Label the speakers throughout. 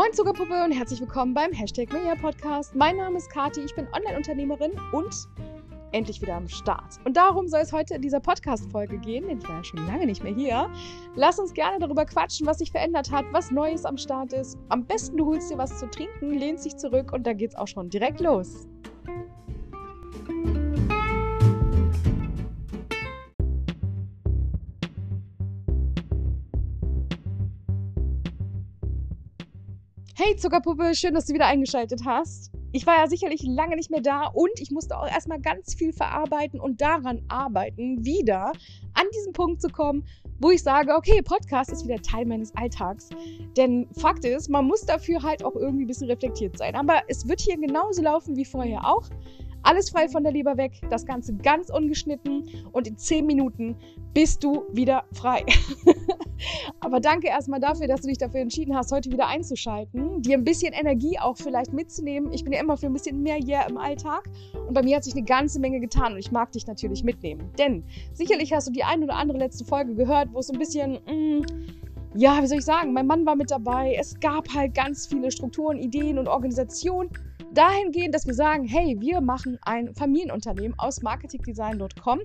Speaker 1: Moin Zuckerpuppe und herzlich willkommen beim Hashtag Media Podcast. Mein Name ist Kati, ich bin Online-Unternehmerin und endlich wieder am Start. Und darum soll es heute in dieser Podcast-Folge gehen, denn ich war ja schon lange nicht mehr hier. Lass uns gerne darüber quatschen, was sich verändert hat, was Neues am Start ist. Am besten du holst dir was zu trinken, lehnst dich zurück und da geht's auch schon direkt los. Zuckerpuppe, schön, dass du wieder eingeschaltet hast. Ich war ja sicherlich lange nicht mehr da und ich musste auch erstmal ganz viel verarbeiten und daran arbeiten, wieder an diesen Punkt zu kommen, wo ich sage, okay, Podcast ist wieder Teil meines Alltags. Denn Fakt ist, man muss dafür halt auch irgendwie ein bisschen reflektiert sein. Aber es wird hier genauso laufen wie vorher auch. Alles frei von der Leber weg, das Ganze ganz ungeschnitten und in 10 Minuten bist du wieder frei. Aber danke erstmal dafür, dass du dich dafür entschieden hast, heute wieder einzuschalten, dir ein bisschen Energie auch vielleicht mitzunehmen. Ich bin ja immer für ein bisschen mehr hier im Alltag und bei mir hat sich eine ganze Menge getan und ich mag dich natürlich mitnehmen. Denn sicherlich hast du die ein oder andere letzte Folge gehört, wo es so ein bisschen... Mm, ja, wie soll ich sagen, mein Mann war mit dabei. Es gab halt ganz viele Strukturen, Ideen und Organisationen dahingehend, dass wir sagen, hey, wir machen ein Familienunternehmen aus marketingdesign.com.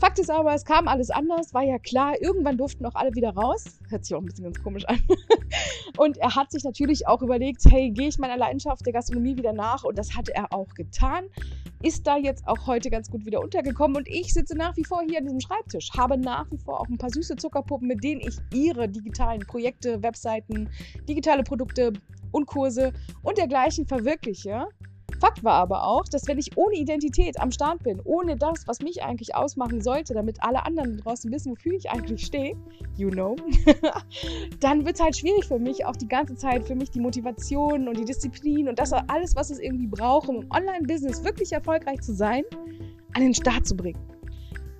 Speaker 1: Fakt ist aber, es kam alles anders, war ja klar, irgendwann durften auch alle wieder raus. Hört sich auch ein bisschen ganz komisch an. Und er hat sich natürlich auch überlegt, hey, gehe ich meiner Leidenschaft der Gastronomie wieder nach? Und das hat er auch getan. Ist da jetzt auch heute ganz gut wieder untergekommen. Und ich sitze nach wie vor hier an diesem Schreibtisch, habe nach wie vor auch ein paar süße Zuckerpuppen, mit denen ich ihre digitalen Projekte, Webseiten, digitale Produkte und Kurse und dergleichen verwirkliche. Fakt war aber auch, dass wenn ich ohne Identität am Start bin, ohne das, was mich eigentlich ausmachen sollte, damit alle anderen draußen wissen, wofür ich eigentlich stehe, you know, dann wird es halt schwierig für mich, auch die ganze Zeit für mich die Motivation und die Disziplin und das alles, was es irgendwie braucht, um im Online-Business wirklich erfolgreich zu sein, an den Start zu bringen.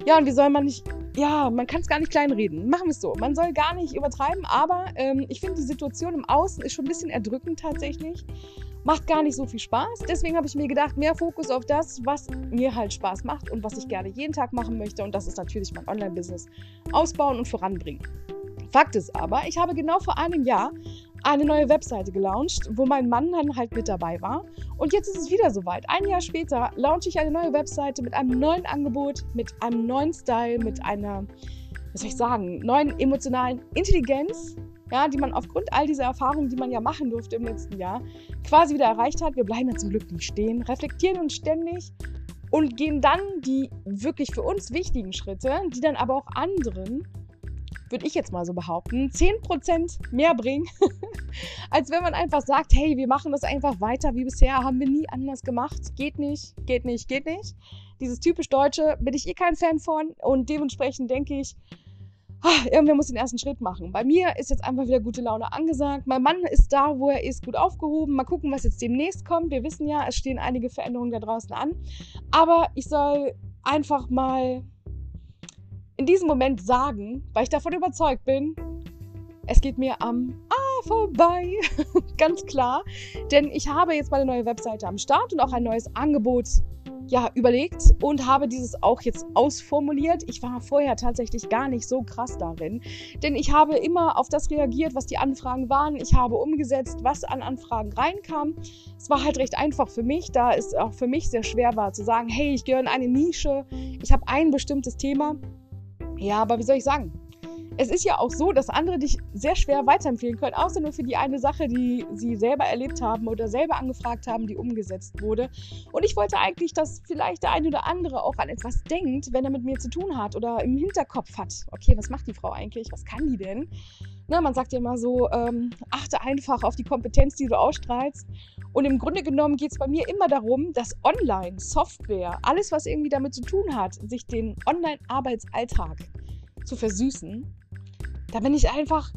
Speaker 1: Ja, und wie soll man nicht, ja, man kann es gar nicht kleinreden. Machen wir es so. Man soll gar nicht übertreiben, aber ähm, ich finde, die Situation im Außen ist schon ein bisschen erdrückend tatsächlich. Macht gar nicht so viel Spaß. Deswegen habe ich mir gedacht, mehr Fokus auf das, was mir halt Spaß macht und was ich gerne jeden Tag machen möchte. Und das ist natürlich mein Online-Business ausbauen und voranbringen. Fakt ist aber, ich habe genau vor einem Jahr eine neue Webseite gelauncht, wo mein Mann dann halt mit dabei war. Und jetzt ist es wieder soweit. Ein Jahr später launche ich eine neue Webseite mit einem neuen Angebot, mit einem neuen Style, mit einer, was soll ich sagen, neuen emotionalen Intelligenz, ja, die man aufgrund all dieser Erfahrungen, die man ja machen durfte im letzten Jahr, quasi wieder erreicht hat. Wir bleiben ja zum Glück nicht stehen, reflektieren uns ständig und gehen dann die wirklich für uns wichtigen Schritte, die dann aber auch anderen würde ich jetzt mal so behaupten, 10% mehr bringen, als wenn man einfach sagt, hey, wir machen das einfach weiter wie bisher, haben wir nie anders gemacht, geht nicht, geht nicht, geht nicht. Dieses typisch Deutsche bin ich eh kein Fan von und dementsprechend denke ich, ah, irgendwer muss den ersten Schritt machen. Bei mir ist jetzt einfach wieder gute Laune angesagt. Mein Mann ist da, wo er ist, gut aufgehoben. Mal gucken, was jetzt demnächst kommt. Wir wissen ja, es stehen einige Veränderungen da draußen an. Aber ich soll einfach mal in diesem Moment sagen, weil ich davon überzeugt bin, es geht mir am A vorbei. Ganz klar. Denn ich habe jetzt meine neue Webseite am Start und auch ein neues Angebot ja, überlegt und habe dieses auch jetzt ausformuliert. Ich war vorher tatsächlich gar nicht so krass darin, denn ich habe immer auf das reagiert, was die Anfragen waren. Ich habe umgesetzt, was an Anfragen reinkam. Es war halt recht einfach für mich, da es auch für mich sehr schwer war zu sagen, hey, ich gehöre in eine Nische, ich habe ein bestimmtes Thema ja, aber wie soll ich sagen? Es ist ja auch so, dass andere dich sehr schwer weiterempfehlen können, außer nur für die eine Sache, die sie selber erlebt haben oder selber angefragt haben, die umgesetzt wurde. Und ich wollte eigentlich, dass vielleicht der eine oder andere auch an etwas denkt, wenn er mit mir zu tun hat oder im Hinterkopf hat. Okay, was macht die Frau eigentlich? Was kann die denn? Na, man sagt ja immer so, ähm, achte einfach auf die Kompetenz, die du ausstrahlst. Und im Grunde genommen geht es bei mir immer darum, dass Online, Software, alles, was irgendwie damit zu tun hat, sich den Online-Arbeitsalltag zu versüßen, da bin ich einfach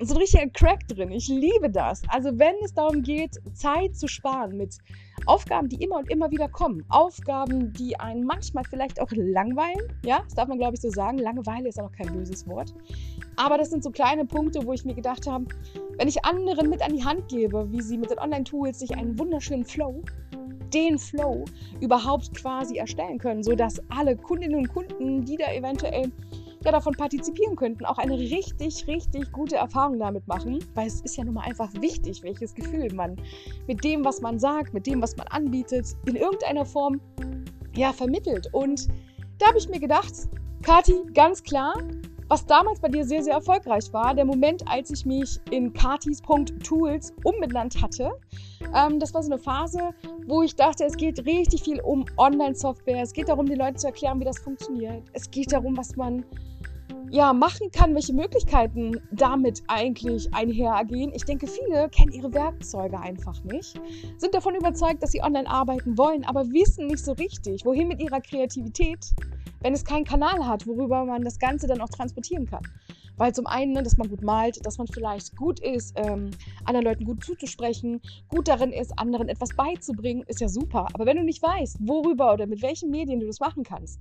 Speaker 1: so ein richtiger Crack drin. Ich liebe das. Also wenn es darum geht, Zeit zu sparen mit Aufgaben, die immer und immer wieder kommen. Aufgaben, die einen manchmal vielleicht auch langweilen. Ja, das darf man glaube ich so sagen. Langeweile ist auch kein böses Wort. Aber das sind so kleine Punkte, wo ich mir gedacht habe, wenn ich anderen mit an die Hand gebe, wie sie mit den Online-Tools sich einen wunderschönen Flow, den Flow überhaupt quasi erstellen können, sodass alle Kundinnen und Kunden, die da eventuell ja davon partizipieren könnten, auch eine richtig, richtig gute Erfahrung damit machen, weil es ist ja nun mal einfach wichtig, welches Gefühl man mit dem, was man sagt, mit dem, was man anbietet, in irgendeiner Form ja vermittelt. Und da habe ich mir gedacht, Kati, ganz klar, was damals bei dir sehr, sehr erfolgreich war, der Moment, als ich mich in katis.tools umbenannt hatte. Ähm, das war so eine Phase, wo ich dachte, es geht richtig viel um Online-Software. Es geht darum, den Leuten zu erklären, wie das funktioniert. Es geht darum, was man ja, machen kann, welche Möglichkeiten damit eigentlich einhergehen. Ich denke, viele kennen ihre Werkzeuge einfach nicht, sind davon überzeugt, dass sie online arbeiten wollen, aber wissen nicht so richtig, wohin mit ihrer Kreativität, wenn es keinen Kanal hat, worüber man das Ganze dann auch transportieren kann. Weil zum einen, ne, dass man gut malt, dass man vielleicht gut ist, ähm, anderen Leuten gut zuzusprechen, gut darin ist, anderen etwas beizubringen, ist ja super. Aber wenn du nicht weißt, worüber oder mit welchen Medien du das machen kannst,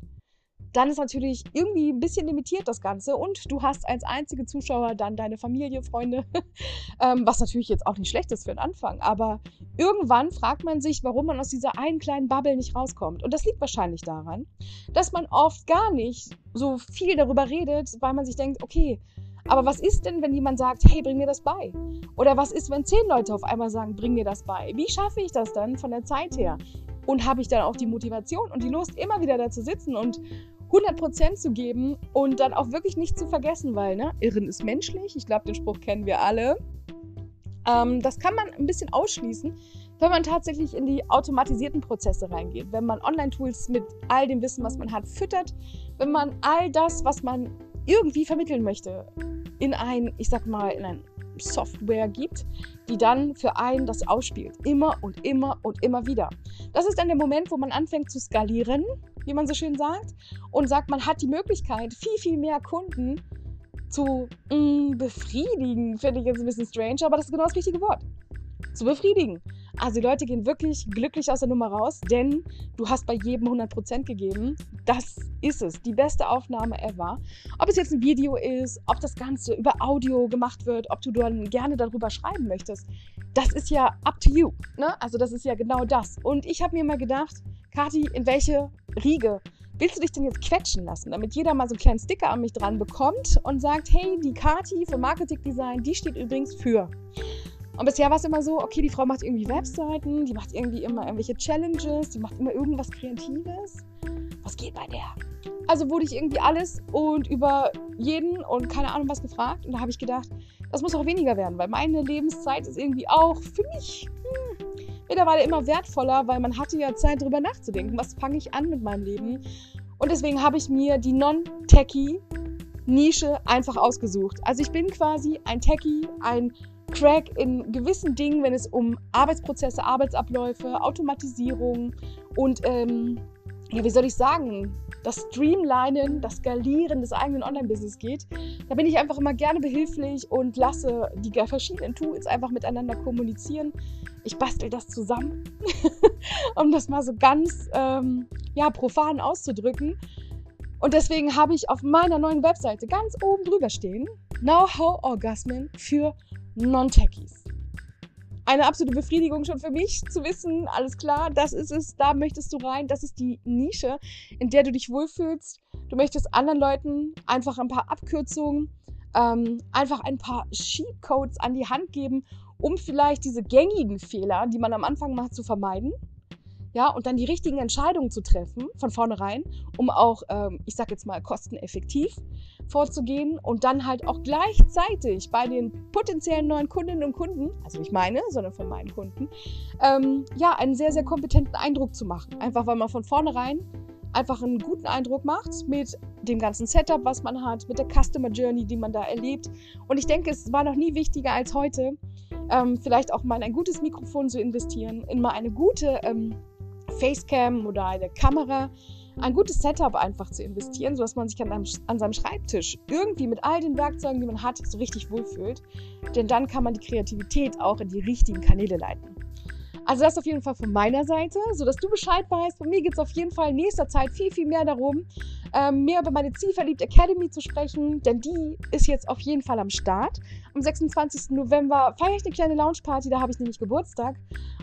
Speaker 1: dann ist natürlich irgendwie ein bisschen limitiert das Ganze und du hast als einzige Zuschauer dann deine Familie, Freunde, ähm, was natürlich jetzt auch nicht schlecht ist für den Anfang, aber irgendwann fragt man sich, warum man aus dieser einen kleinen Bubble nicht rauskommt. Und das liegt wahrscheinlich daran, dass man oft gar nicht so viel darüber redet, weil man sich denkt, okay, aber was ist denn, wenn jemand sagt, hey, bring mir das bei? Oder was ist, wenn zehn Leute auf einmal sagen, bring mir das bei? Wie schaffe ich das dann von der Zeit her? Und habe ich dann auch die Motivation und die Lust, immer wieder da zu sitzen und 100% zu geben und dann auch wirklich nicht zu vergessen, weil, ne, Irren ist menschlich. Ich glaube, den Spruch kennen wir alle. Ähm, das kann man ein bisschen ausschließen, wenn man tatsächlich in die automatisierten Prozesse reingeht. Wenn man Online-Tools mit all dem Wissen, was man hat, füttert. Wenn man all das, was man irgendwie vermitteln möchte, in ein, ich sag mal, in ein Software gibt, die dann für einen das ausspielt. Immer und immer und immer wieder. Das ist dann der Moment, wo man anfängt zu skalieren, wie man so schön sagt, und sagt, man hat die Möglichkeit, viel, viel mehr Kunden zu mh, mm, befriedigen, finde ich jetzt ein bisschen strange, aber das ist genau das richtige Wort. Zu befriedigen. Also die Leute gehen wirklich glücklich aus der Nummer raus, denn du hast bei jedem 100% gegeben. Das ist es, die beste Aufnahme ever. Ob es jetzt ein Video ist, ob das Ganze über Audio gemacht wird, ob du dann gerne darüber schreiben möchtest, das ist ja up to you. Ne? Also das ist ja genau das. Und ich habe mir mal gedacht, Kati, in welche Riege willst du dich denn jetzt quetschen lassen, damit jeder mal so einen kleinen Sticker an mich dran bekommt und sagt, hey, die Kati für Marketing Design, die steht übrigens für. Und bisher war es immer so, okay, die Frau macht irgendwie Webseiten, die macht irgendwie immer irgendwelche Challenges, die macht immer irgendwas Kreatives. Was geht bei der? Also wurde ich irgendwie alles und über jeden und keine Ahnung was gefragt. Und da habe ich gedacht, das muss auch weniger werden, weil meine Lebenszeit ist irgendwie auch für mich hm, mittlerweile immer wertvoller, weil man hatte ja Zeit, darüber nachzudenken, was fange ich an mit meinem Leben. Und deswegen habe ich mir die Non-Techie Nische einfach ausgesucht. Also ich bin quasi ein Techie, ein Crack in gewissen Dingen, wenn es um Arbeitsprozesse, Arbeitsabläufe, Automatisierung und, ähm, ja, wie soll ich sagen, das Streamlinen, das Skalieren des eigenen Online-Business geht. Da bin ich einfach immer gerne behilflich und lasse die verschiedenen Tools einfach miteinander kommunizieren. Ich bastel das zusammen, um das mal so ganz ähm, ja, profan auszudrücken. Und deswegen habe ich auf meiner neuen Webseite ganz oben drüber stehen Know-how Orgasmen für Non-Techies. Eine absolute Befriedigung schon für mich zu wissen, alles klar, das ist es, da möchtest du rein, das ist die Nische, in der du dich wohlfühlst. Du möchtest anderen Leuten einfach ein paar Abkürzungen, ähm, einfach ein paar Sheet-Codes an die Hand geben, um vielleicht diese gängigen Fehler, die man am Anfang macht, zu vermeiden ja, und dann die richtigen Entscheidungen zu treffen von vornherein, um auch, ähm, ich sag jetzt mal, kosteneffektiv vorzugehen und dann halt auch gleichzeitig bei den potenziellen neuen Kundinnen und Kunden, also nicht meine, sondern von meinen Kunden, ähm, ja, einen sehr, sehr kompetenten Eindruck zu machen. Einfach weil man von vornherein einfach einen guten Eindruck macht mit dem ganzen Setup, was man hat, mit der Customer Journey, die man da erlebt. Und ich denke, es war noch nie wichtiger als heute, ähm, vielleicht auch mal in ein gutes Mikrofon zu investieren, in mal eine gute ähm, Facecam oder eine Kamera, ein gutes Setup einfach zu investieren, sodass man sich an, einem, an seinem Schreibtisch irgendwie mit all den Werkzeugen, die man hat, so richtig wohlfühlt. Denn dann kann man die Kreativität auch in die richtigen Kanäle leiten. Also das auf jeden Fall von meiner Seite, sodass du Bescheid weißt. Bei mir geht es auf jeden Fall in nächster Zeit viel, viel mehr darum, ähm, mehr über meine Zielverliebt Academy zu sprechen, denn die ist jetzt auf jeden Fall am Start. Am 26. November feiere ich eine kleine Lounge-Party, da habe ich nämlich Geburtstag.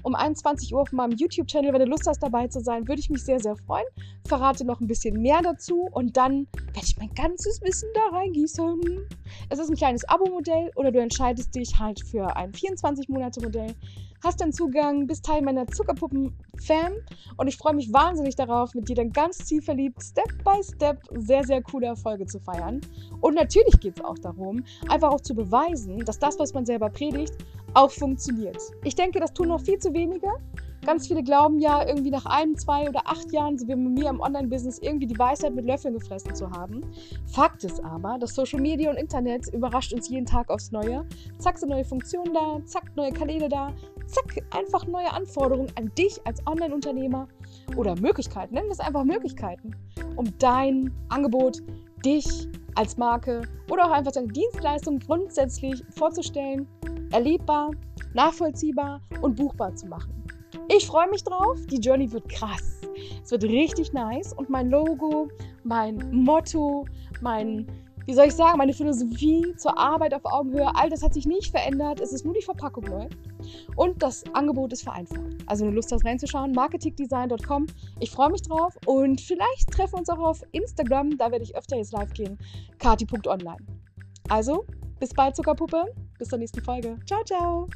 Speaker 1: Um 21 Uhr auf meinem YouTube-Channel, wenn du Lust hast, dabei zu sein, würde ich mich sehr, sehr freuen. Verrate noch ein bisschen mehr dazu und dann werde ich mein ganzes Wissen da reingießen. Es ist ein kleines Abo-Modell oder du entscheidest dich halt für ein 24-Monate-Modell hast dann Zugang, bist Teil meiner Zuckerpuppen-Fam und ich freue mich wahnsinnig darauf, mit dir dann ganz zielverliebt, Step by Step, sehr, sehr coole Erfolge zu feiern. Und natürlich geht es auch darum, einfach auch zu beweisen, dass das, was man selber predigt, auch funktioniert. Ich denke, das tun noch viel zu wenige. Ganz viele glauben ja, irgendwie nach ein, zwei oder acht Jahren, so wie bei mir im Online-Business, irgendwie die Weisheit mit Löffeln gefressen zu haben. Fakt ist aber, dass Social Media und Internet überrascht uns jeden Tag aufs Neue. Zack, sind neue Funktionen da, zack, neue Kanäle da, zack, einfach neue Anforderungen an dich als Online-Unternehmer oder Möglichkeiten, nennen wir es einfach Möglichkeiten, um dein Angebot, dich als Marke oder auch einfach deine Dienstleistung grundsätzlich vorzustellen, erlebbar, nachvollziehbar und buchbar zu machen. Ich freue mich drauf. Die Journey wird krass. Es wird richtig nice. Und mein Logo, mein Motto, mein, wie soll ich sagen, meine Philosophie zur Arbeit auf Augenhöhe, all das hat sich nicht verändert. Es ist nur die Verpackung neu. Und das Angebot ist vereinfacht. Also, wenn du Lust hast reinzuschauen, marketingdesign.com. Ich freue mich drauf. Und vielleicht treffen wir uns auch auf Instagram. Da werde ich öfter jetzt live gehen. kati.online. Also, bis bald, Zuckerpuppe. Bis zur nächsten Folge. Ciao, ciao.